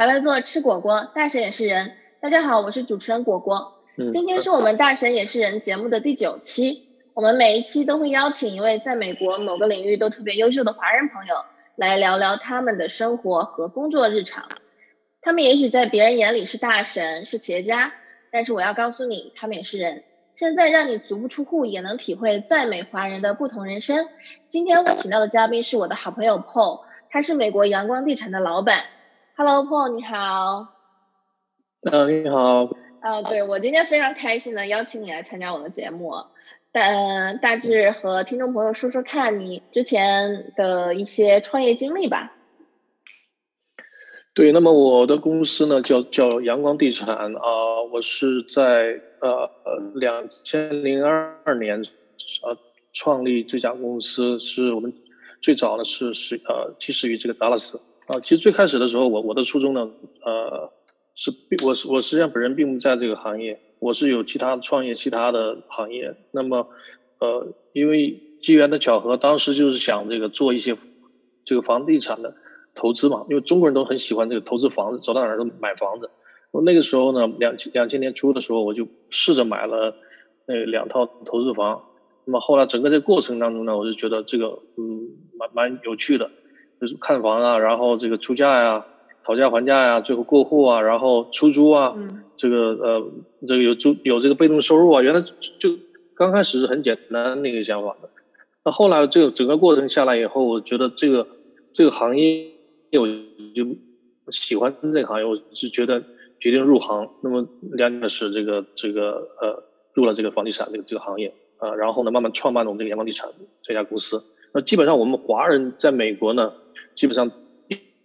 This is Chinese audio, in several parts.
台湾做吃果果，大神也是人。大家好，我是主持人果果。今天是我们大神也是人节目的第九期。我们每一期都会邀请一位在美国某个领域都特别优秀的华人朋友来聊聊他们的生活和工作日常。他们也许在别人眼里是大神，是企业家，但是我要告诉你，他们也是人。现在让你足不出户也能体会在美华人的不同人生。今天我请到的嘉宾是我的好朋友 Paul，他是美国阳光地产的老板。Hello，Paul，你好。啊，你好。啊，对我今天非常开心的邀请你来参加我的节目。大大致和听众朋友说说看你之前的一些创业经历吧。对，那么我的公司呢叫叫阳光地产啊，我是在呃两千零二年呃创立这家公司，是我们最早呢是是呃起始于这个达拉斯。啊，其实最开始的时候，我我的初衷呢，呃，是并我是我实际上本人并不在这个行业，我是有其他创业其他的行业。那么，呃，因为机缘的巧合，当时就是想这个做一些这个房地产的投资嘛，因为中国人都很喜欢这个投资房子，走到哪儿都买房子。那个时候呢，两千两千年初的时候，我就试着买了那两套投资房。那么后来整个这个过程当中呢，我就觉得这个嗯蛮蛮有趣的。就是看房啊，然后这个出价呀，讨价还价呀，最后过户啊，然后出租啊，这个呃，这个有租有这个被动收入啊，原来就刚开始是很简单的一个想法的，那后来这个整个过程下来以后，我觉得这个这个行业我就喜欢这个行业，我就觉得决定入行。那么两年是这个这个呃入了这个房地产这个这个行业啊，然后呢慢慢创办了我们这个阳光地产这家公司。那基本上我们华人在美国呢。基本上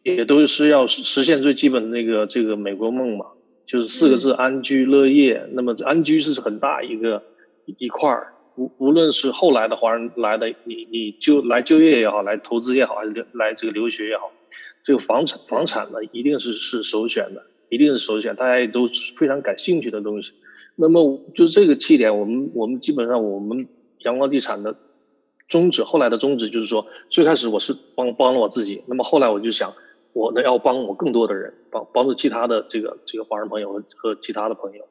也都是要实现最基本的那个这个美国梦嘛，就是四个字安居乐业。那么安居是很大一个一块儿，无无论是后来的华人来的，你你就来就业也好，来投资也好，还是来这个留学也好，这个房产房产呢一定是是首选的，一定是首选，大家也都非常感兴趣的东西。那么就这个起点，我们我们基本上我们阳光地产的。宗旨后来的宗旨就是说，最开始我是帮帮了我自己，那么后来我就想，我呢要帮我更多的人，帮帮助其他的这个这个华人朋友和和其他的朋友，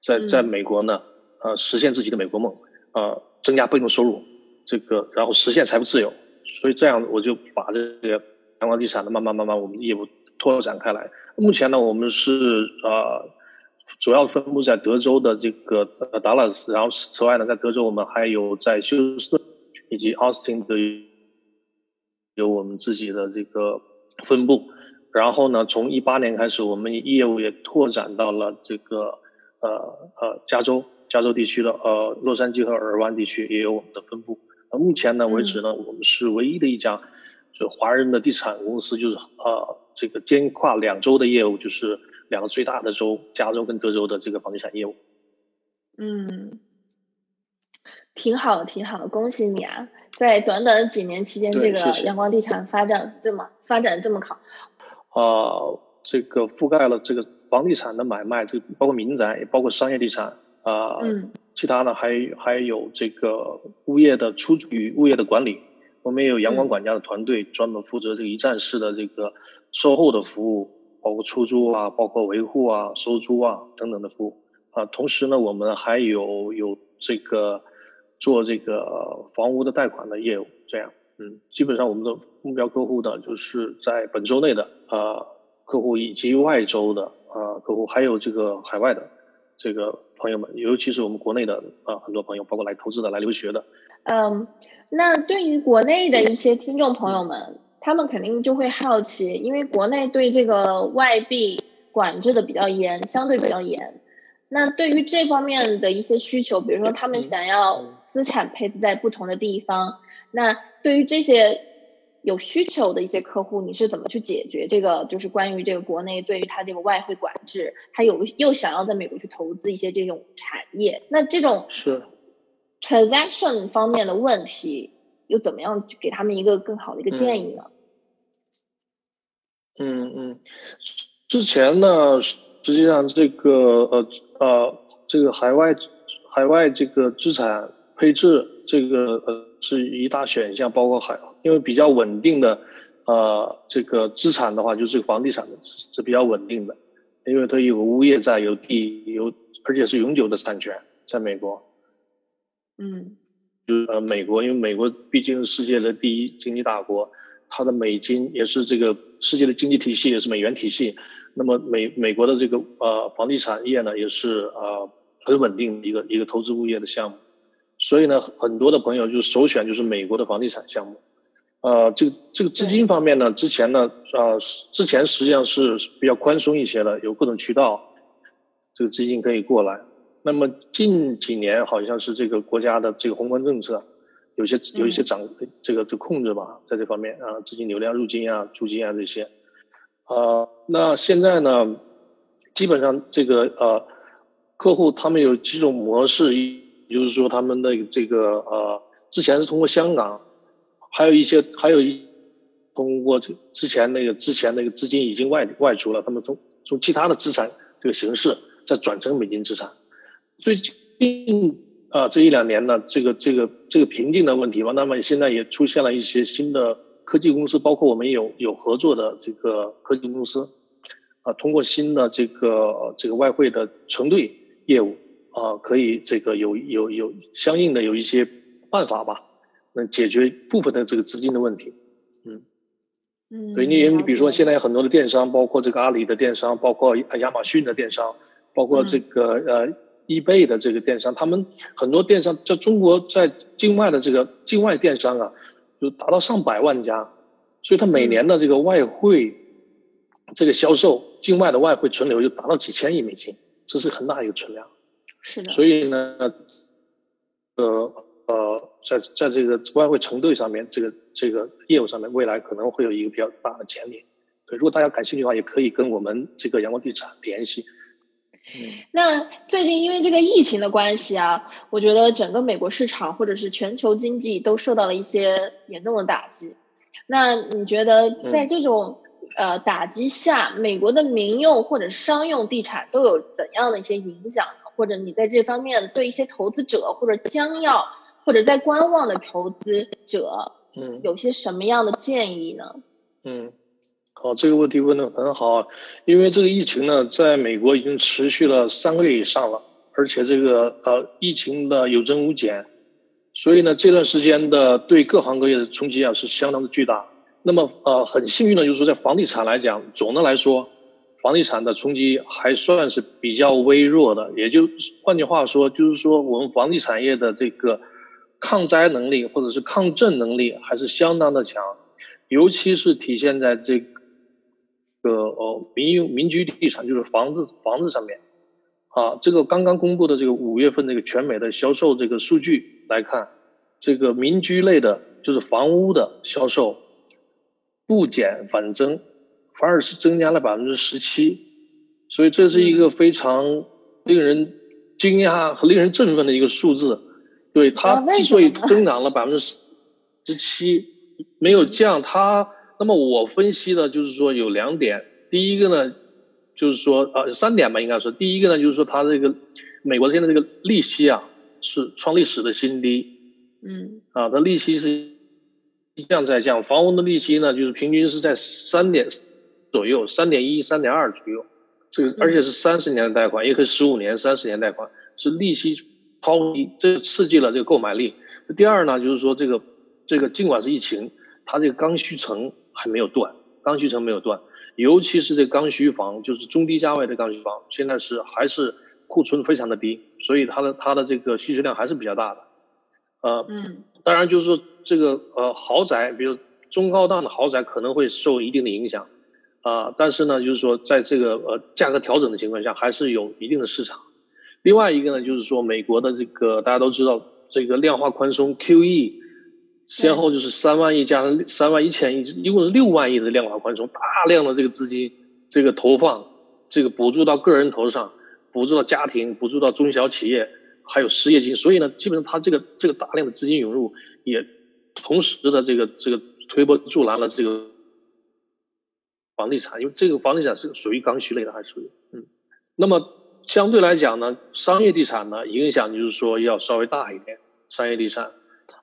在在美国呢，呃，实现自己的美国梦，呃，增加被动收入，这个然后实现财富自由，所以这样我就把这个阳光地产的慢慢慢慢我们业务拓展开来。目前呢，我们是呃主要分布在德州的这个呃达拉斯，然后此外呢，在德州我们还有在休斯顿。以及 Austin 的有我们自己的这个分部，然后呢，从一八年开始，我们业务也拓展到了这个呃呃加州加州地区的呃洛杉矶和尔湾地区也有我们的分部。那目前呢为止呢，我们是唯一的一家就华人的地产公司，就是呃这个兼跨两州的业务，就是两个最大的州加州跟德州的这个房地产业务。嗯。挺好，挺好，恭喜你啊！在短短的几年期间，这个阳光地产发展这么发展这么好。啊，这个覆盖了这个房地产的买卖，这个包括民宅，也包括商业地产啊。嗯。其他呢，还还有这个物业的出租与物业的管理。我们也有阳光管家的团队，专门负责这个一站式的这个售后的服务，包括出租啊，包括维护啊、收租啊等等的服务啊。同时呢，我们还有有这个。做这个房屋的贷款的业务，这样，嗯，基本上我们的目标客户呢，就是在本周内的啊客户以及外周的啊客户，还有这个海外的这个朋友们，尤其是我们国内的啊很多朋友，包括来投资的、来留学的。嗯，那对于国内的一些听众朋友们，他们肯定就会好奇，因为国内对这个外币管制的比较严，相对比较严。那对于这方面的一些需求，比如说他们想要。资产配置在不同的地方，那对于这些有需求的一些客户，你是怎么去解决这个？就是关于这个国内对于他这个外汇管制，他有又想要在美国去投资一些这种产业，那这种是 transaction 方面的问题，又怎么样给他们一个更好的一个建议呢？嗯嗯，之前呢，实际上这个呃呃，这个海外海外这个资产。配置这个呃是一大选项，包括海，因为比较稳定的呃，这个资产的话，就是房地产的是比较稳定的，因为它有物业在，有地，有而且是永久的产权，在美国。嗯，就是呃，美国，因为美国毕竟是世界的第一经济大国，它的美金也是这个世界的经济体系，也是美元体系。那么美美国的这个呃房地产业呢，也是呃很稳定的一个一个投资物业的项目。所以呢，很多的朋友就首选就是美国的房地产项目。呃，这个这个资金方面呢，之前呢，呃，之前实际上是比较宽松一些的，有各种渠道，这个资金可以过来。那么近几年好像是这个国家的这个宏观政策，有些有一些掌这个就控制吧，在这方面啊，资金流量入金啊、出金啊这些。呃，那现在呢，基本上这个呃，客户他们有几种模式，就是说他们的这个呃，之前是通过香港，还有一些还有一通过这之前那个之前那个资金已经外外出了，他们从从其他的资产这个形式再转成美金资产。最近啊，这一两年呢，这个这个这个瓶颈的问题吧，那么现在也出现了一些新的科技公司，包括我们有有合作的这个科技公司，啊，通过新的这个这个外汇的承兑业务啊，可以这个有有有相应的有一些办法吧，能解决部分的这个资金的问题，嗯嗯，所以你你比如说现在有很多的电商，包括这个阿里的电商，包括亚马逊的电商，包括这个呃。易贝的这个电商，他们很多电商在中国在境外的这个境外电商啊，就达到上百万家，所以它每年的这个外汇这个销售，境外的外汇存留就达到几千亿美金，这是很大一个存量。是的。所以呢，呃呃，在在这个外汇承兑上面，这个这个业务上面，未来可能会有一个比较大的潜力。对，如果大家感兴趣的话，也可以跟我们这个阳光地产联系。那最近因为这个疫情的关系啊，我觉得整个美国市场或者是全球经济都受到了一些严重的打击。那你觉得在这种呃打击下，美国的民用或者商用地产都有怎样的一些影响？或者你在这方面对一些投资者或者将要或者在观望的投资者，嗯，有些什么样的建议呢？嗯。好，这个问题问的很好，因为这个疫情呢，在美国已经持续了三个月以上了，而且这个呃疫情的有增无减，所以呢这段时间的对各行各业的冲击啊是相当的巨大。那么呃很幸运的就是说，在房地产来讲，总的来说，房地产的冲击还算是比较微弱的，也就换句话说，就是说我们房地产业的这个抗灾能力或者是抗震能力还是相当的强，尤其是体现在这。个哦，民用民居地产就是房子房子上面，啊，这个刚刚公布的这个五月份这个全美的销售这个数据来看，这个民居类的，就是房屋的销售不减反增，反而是增加了百分之十七，所以这是一个非常令人惊讶和令人振奋的一个数字。对它之所以 增长了百分之十七，没有降它。那么我分析的就是说有两点，第一个呢，就是说呃三点吧，应该说第一个呢就是说它这个美国现在这个利息啊是创历史的新低，嗯，啊，它利息是一降再降，房屋的利息呢就是平均是在三点左右，三点一、三点二左右，这个而且是三十年的贷款，也可以十五年、三十年贷款，是利息超低，这刺激了这个购买力。这第二呢就是说这个这个尽管是疫情，它这个刚需层。还没有断，刚需层没有断，尤其是这刚需房，就是中低价位的刚需房，现在是还是库存非常的低，所以它的它的这个需求量还是比较大的。呃，嗯，当然就是说这个呃豪宅，比如中高档的豪宅可能会受一定的影响，啊，但是呢，就是说在这个呃价格调整的情况下，还是有一定的市场。另外一个呢，就是说美国的这个大家都知道，这个量化宽松 QE。先后就是三万亿加上三万一千亿，一共是六万亿的量化宽松，大量的这个资金，这个投放，这个补助到个人头上，补助到家庭，补助到中小企业，还有失业金，所以呢，基本上它这个这个大量的资金涌入，也同时的这个这个推波助澜了这个房地产，因为这个房地产是属于刚需类的，还是属于嗯，那么相对来讲呢，商业地产呢影响就是说要稍微大一点，商业地产。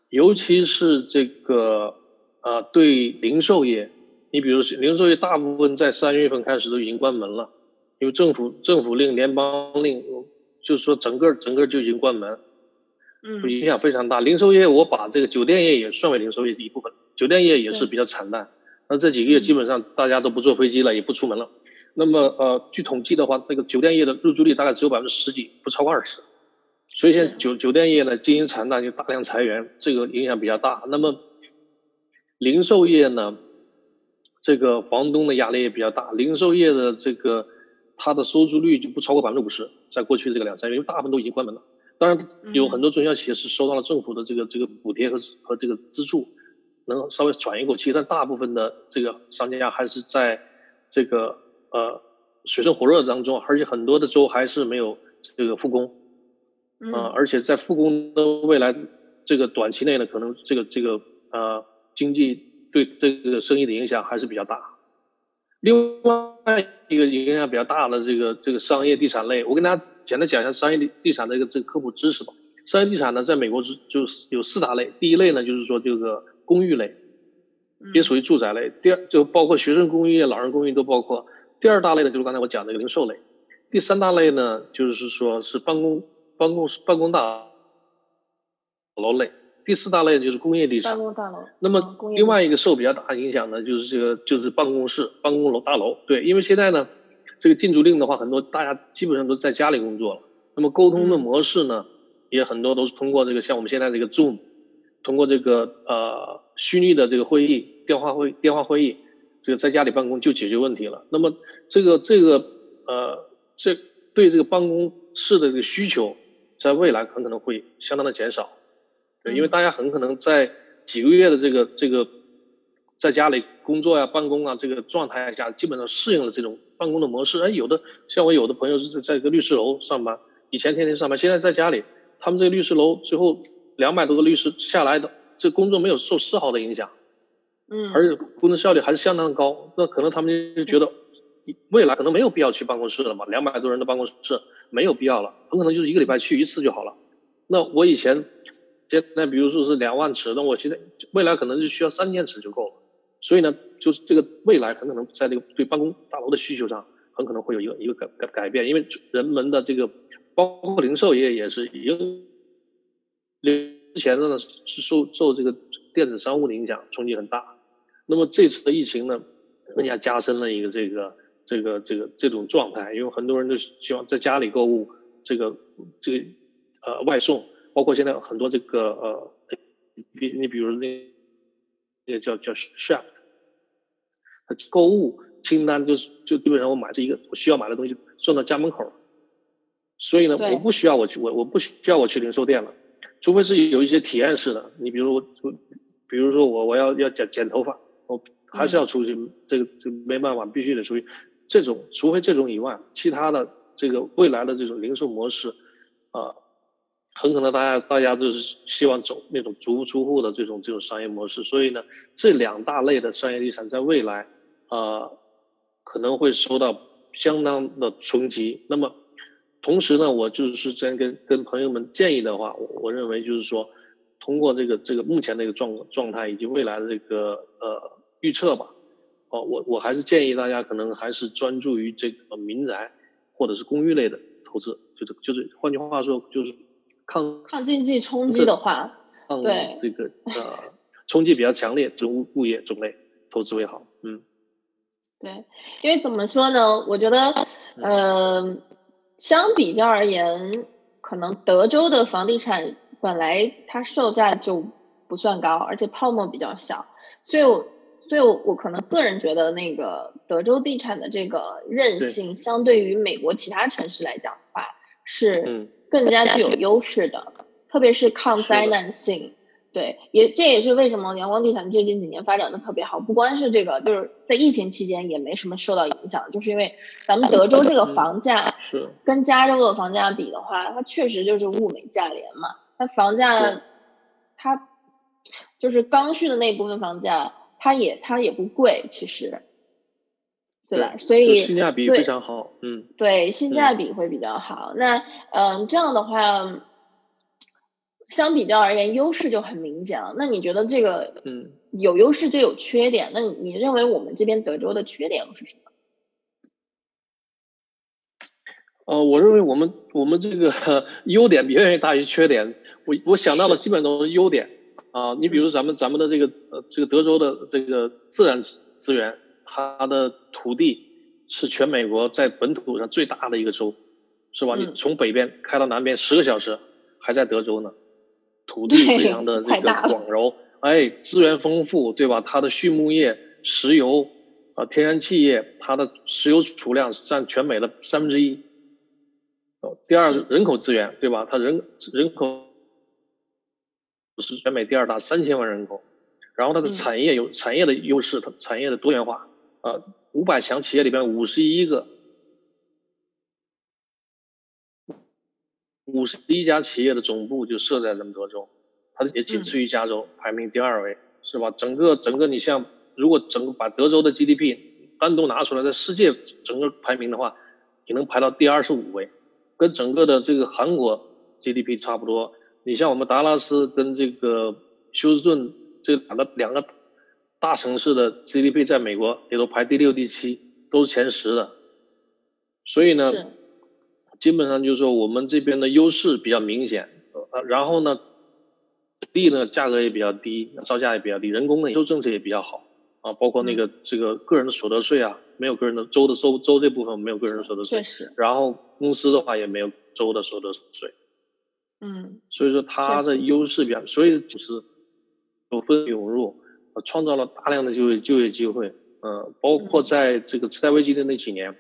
尤其是这个，呃，对零售业，你比如零售业大部分在三月份开始都已经关门了，因为政府政府令、联邦令，就是说整个整个就已经关门，嗯，影响非常大。零售业我把这个酒店业也算为零售业一部分，酒店业也是比较惨淡。那这几个月基本上大家都不坐飞机了，也不出门了。那么呃，据统计的话，那个酒店业的入住率大概只有百分之十几，不超过二十。所以现在酒酒店业呢经营惨淡，就大量裁员，这个影响比较大。那么零售业呢，这个房东的压力也比较大。零售业的这个它的收租率就不超过百分之五十，在过去这个两三月，因为大部分都已经关门了。当然有很多中小企业是收到了政府的这个这个补贴和和这个资助，能稍微喘一口气。但大部分的这个商家还是在这个呃水深火热当中，而且很多的州还是没有这个复工。啊，而且在复工的未来这个短期内呢，可能这个这个呃经济对这个生意的影响还是比较大。另外一个影响比较大的这个这个商业地产类，我跟大家简单讲一下商业地地产的一个这个科普知识吧。商业地产呢，在美国就就是有四大类，第一类呢就是说这个公寓类，也属于住宅类；第二就包括学生公寓、老人公寓都包括；第二大类呢就是刚才我讲的零售类；第三大类呢就是说是办公。办公室、办公大楼类，第四大类就是工业地产。办公大楼。那么另外一个受比较大影响的，就是这个就是办公室、办公楼大楼。对，因为现在呢，这个禁足令的话，很多大家基本上都在家里工作了。那么沟通的模式呢，也很多都是通过这个像我们现在这个 Zoom，通过这个呃虚拟的这个会议、电话会、电话会议，这个在家里办公就解决问题了。那么这个这个呃，这对这个办公室的这个需求。在未来很可能会相当的减少，对，因为大家很可能在几个月的这个这个在家里工作呀、办公啊这个状态下，基本上适应了这种办公的模式。哎，有的像我有的朋友是在在一个律师楼上班，以前天天上班，现在在家里，他们这个律师楼最后两百多个律师下来的，这工作没有受丝毫的影响，嗯，而且工作效率还是相当高。那可能他们就觉得。未来可能没有必要去办公室了嘛？两百多人的办公室没有必要了，很可能就是一个礼拜去一次就好了。那我以前现在比如说是两万尺，那我现在未来可能就需要三千尺就够了。所以呢，就是这个未来很可能在这个对办公大楼的需求上，很可能会有一个一个改改改变，因为人们的这个包括零售业也是，因之前呢是受受这个电子商务的影响冲击很大。那么这次的疫情呢，更加加深了一个这个。这个这个这种状态，因为很多人都希望在家里购物，这个这个呃外送，包括现在很多这个呃，比你比如那那个叫叫 Shipt，购物清单就是就基本上我买这一个我需要买的东西送到家门口，所以呢我不需要我去我我不需要我去零售店了，除非是有一些体验式的，你比如我比如说我我要要剪剪头发，我还是要出去，这个这没办法，必须得出去。这种，除非这种以外，其他的这个未来的这种零售模式，啊，很可能大家大家就是希望走那种足不出户的这种这种商业模式。所以呢，这两大类的商业地产在未来啊，可能会受到相当的冲击。那么，同时呢，我就是真跟跟朋友们建议的话，我我认为就是说，通过这个这个目前的一个状状态以及未来的这个呃预测吧。哦，我我还是建议大家可能还是专注于这个民宅或者是公寓类的投资，就是就是换句话说就是抗抗经济冲击的话，对这个呃冲击比较强烈这物物业种类投资为好，嗯，对，因为怎么说呢？我觉得呃，相比较而言，可能德州的房地产本来它售价就不算高，而且泡沫比较小，所以我。所以，我我可能个人觉得，那个德州地产的这个韧性，相对于美国其他城市来讲的话，是更加具有优势的，特别是抗灾难性。对，也这也是为什么阳光地产最近几年发展的特别好。不光是这个，就是在疫情期间也没什么受到影响，就是因为咱们德州这个房价是跟加州的房价比的话，它确实就是物美价廉嘛。它房价，它就是刚需的那部分房价。它也它也不贵，其实，对吧？所以性价比非常好，嗯，对，性价比会比较好。那嗯，这样的话，相比较而言，优势就很明显了。那你觉得这个，嗯，有优势就有缺点？那你你认为我们这边德州的缺点又是什么？呃，我认为我们我们这个 优点远远大于缺点。我我想到的基本都是优点啊。你比如咱们咱们的这个呃这个德州的这个自然资源，它的土地是全美国在本土上最大的一个州，是吧？你从北边开到南边十个小时，还在德州呢。土地非常的这个广柔，哎，资源丰富，对吧？它的畜牧业、石油啊、天然气业，它的石油储量占全美的三分之一。哦第二，人口资源，对吧？它人人口是全美第二大，三千万人口。然后它的产业有产业的优势，它产业的多元化。啊，五百强企业里边五十一个，五十一家企业的总部就设在这么多州，它也仅次于加州，排名第二位，是吧？整个整个，你像如果整个把德州的 GDP 单独拿出来，在世界整个排名的话，你能排到第二十五位。跟整个的这个韩国 GDP 差不多，你像我们达拉斯跟这个休斯顿这两个两个大城市的 GDP 在美国也都排第六、第七，都是前十的。所以呢，基本上就是说我们这边的优势比较明显，呃，然后呢，地呢价格也比较低，造价也比较低，人工呢收政策也比较好。啊，包括那个这个个人的所得税啊，没有个人的州的收州这部分没有个人的所得税，确实。然后公司的话也没有州的所得税，嗯。所以说它的优势比较，所以就是有分涌入，创造了大量的就业就业机会。呃，包括在这个次贷危机的那几年，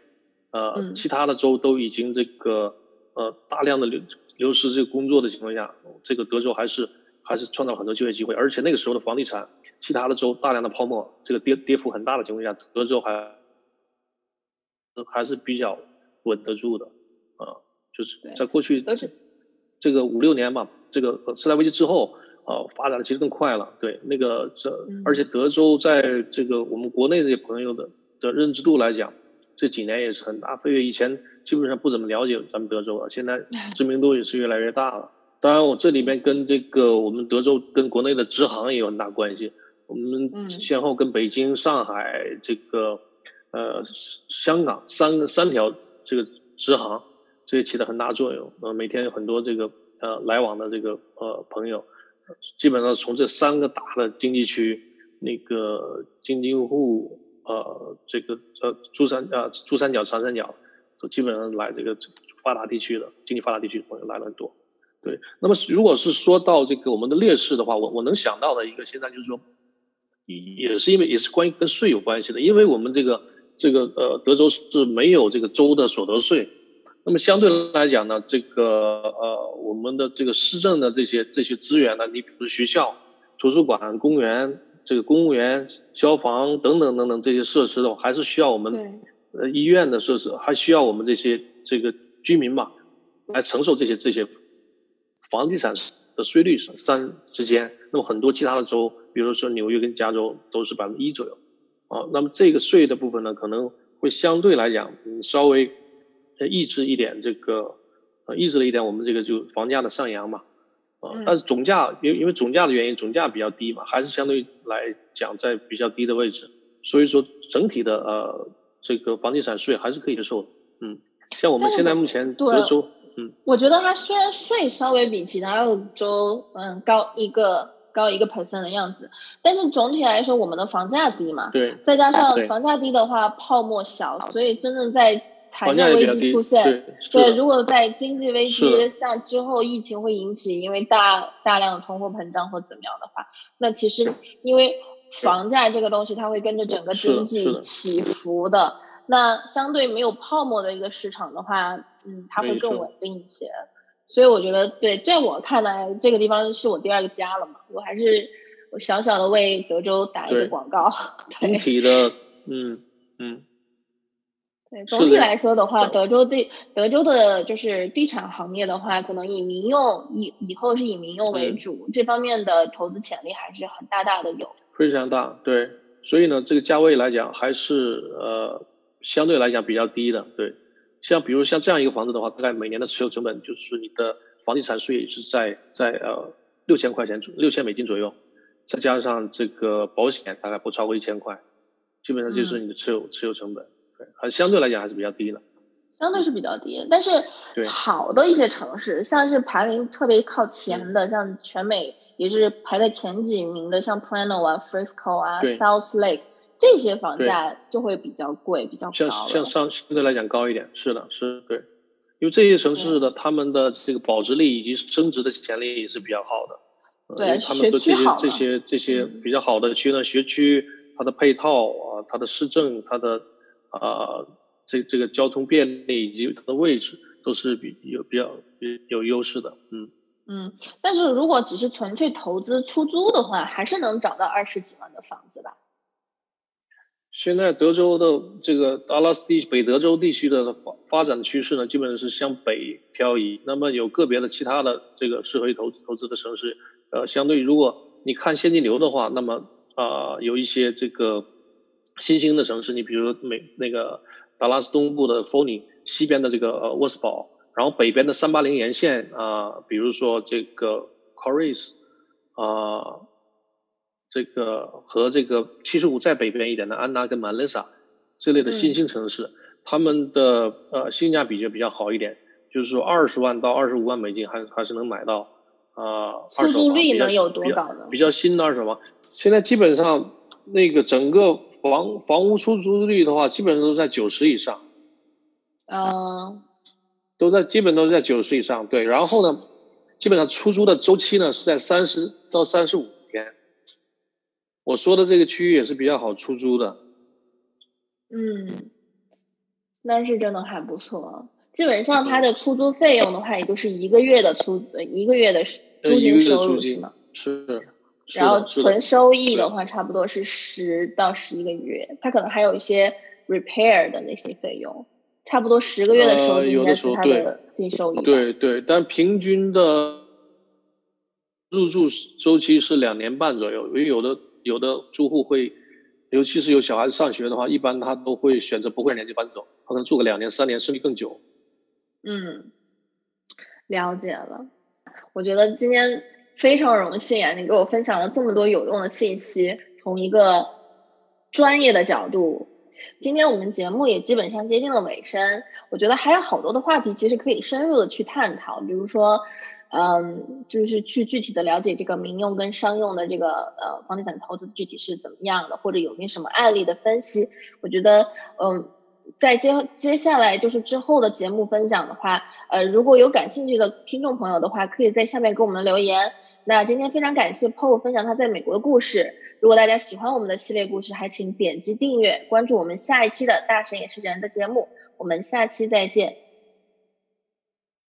呃，其他的州都已经这个呃大量的流流失这个工作的情况下，这个德州还是还是创造很多就业机会，而且那个时候的房地产。其他的州大量的泡沫，这个跌跌幅很大的情况下，德州还还是比较稳得住的，啊，就是在过去这个五六年吧，这个次贷危机之后，啊，发展的其实更快了。对，那个这而且德州在这个我们国内这些朋友的的认知度来讲，这几年也是很大飞跃。以前基本上不怎么了解咱们德州啊，现在 知名度也是越来越大了。当然，我这里面跟这个我们德州跟国内的直航也有很大关系。我们先后跟北京、上海、这个呃香港三个三条这个直航，这起了很大作用。呃，每天有很多这个呃来往的这个呃朋友，基本上从这三个大的经济区，那个京津沪呃这个呃珠三呃珠三角、长三角，都基本上来这个发达地区的经济发达地区的朋友来了很多。对，那么如果是说到这个我们的劣势的话，我我能想到的一个现在就是说。也是因为也是关于跟税有关系的，因为我们这个这个呃德州是没有这个州的所得税，那么相对来讲呢，这个呃我们的这个市政的这些这些资源呢，你比如学校、图书馆、公园、这个公务员、消防等等等等这些设施的话，还是需要我们呃医院的设施，还需要我们这些这个居民嘛来承受这些这些房地产的税率三之间，那么很多其他的州。比如说纽约跟加州都是百分之一左右，啊，那么这个税的部分呢，可能会相对来讲，嗯，稍微抑制一点这个，呃，抑制了一点我们这个就房价的上扬嘛，啊，但是总价因因为总价的原因，总价比较低嘛，还是相对来讲在比较低的位置，所以说整体的呃这个房地产税还是可以接受的，嗯，像我们现在目前德州，嗯，我觉得它虽然税稍微比其他的州嗯高一个。高一个 percent 的样子，但是总体来说，我们的房价低嘛，对，再加上房价低的话，泡沫小，所以真正在财政危机出现，对，如果在经济危机像之后疫情会引起，因为大大量的通货膨胀或怎么样的话，那其实因为房价这个东西，它会跟着整个经济起伏的，那相对没有泡沫的一个市场的话，嗯，它会更稳定一些。所以我觉得，对，在我看来，这个地方是我第二个家了嘛。我还是我小小的为德州打一个广告。整体的，嗯嗯。对，总体来说的话，德州地德州的就是地产行业的话，可能以民用以以后是以民用为主，这方面的投资潜力还是很大大的有。非常大，对。所以呢，这个价位来讲，还是呃相对来讲比较低的，对。像比如像这样一个房子的话，大概每年的持有成本就是你的房地产税也是在在呃六千块钱左六千美金左右，再加上这个保险大概不超过一千块，基本上就是你的持有持有成本，对，还相对来讲还是比较低的。相对是比较低，但是好的一些城市，像是排名特别靠前的，像全美也是排在前几名的，像 Plano 啊、Frisco 啊、South Lake 这些房价就会比较贵，比较高。像相对来讲高一点，是的，是对，因为这些城市的他们的这个保值率以及升值的潜力也是比较好的。对，他们的这些这些这些比较好的区呢，学区它的配套啊，它的市政，它的啊。这这个交通便利以及它的位置都是比有比较有优势的，嗯嗯。但是如果只是纯粹投资出租的话，还是能找到二十几万的房子吧？现在德州的这个阿拉斯地北德州地区的发发展趋势呢，基本上是向北漂移。那么有个别的其他的这个适合投投资的城市，呃，相对如果你看现金流的话，那么啊，有一些这个新兴的城市，你比如美那个。达拉斯东部的 f o n y 西边的这个呃沃斯堡，然后北边的三八零沿线啊，比如说这个 Coris 啊，这个和这个七十五再北边一点的安娜跟曼雷萨这类的新兴城市，他们的呃性价比就比较好一点，就是说二十万到二十五万美金还还是能买到啊。出租率能有多高呢？比较新的二手房，现在基本上。那个整个房房屋出租率的话，基本上都在九十以上，啊，都在基本都是在九十以上。对，然后呢，基本上出租的周期呢是在三十到三十五天。我说的这个区域也是比较好出租的。嗯，那是真的还不错。基本上它的出租费用的话，也就是一个月的出一个月的租金收入是吗？是。然后纯收益的话，差不多是十到十一个月，它可能还有一些 repair 的那些费用，差不多十个月的收益应该是它的净收益。对对，但平均的入住周期是两年半左右，因为有的有的住户会，尤其是有小孩子上学的话，一般他都会选择不会年就搬走，可能住个两年三年，甚至更久。嗯，了解了，我觉得今天。非常荣幸啊！你给我分享了这么多有用的信息，从一个专业的角度。今天我们节目也基本上接近了尾声，我觉得还有好多的话题其实可以深入的去探讨，比如说，嗯，就是去具体的了解这个民用跟商用的这个呃房地产投资具体是怎么样的，或者有没有什么案例的分析。我觉得，嗯，在接接下来就是之后的节目分享的话，呃，如果有感兴趣的听众朋友的话，可以在下面给我们留言。那今天非常感谢 Paul 分享他在美国的故事。如果大家喜欢我们的系列故事，还请点击订阅，关注我们下一期的大神也是人的节目。我们下期再见。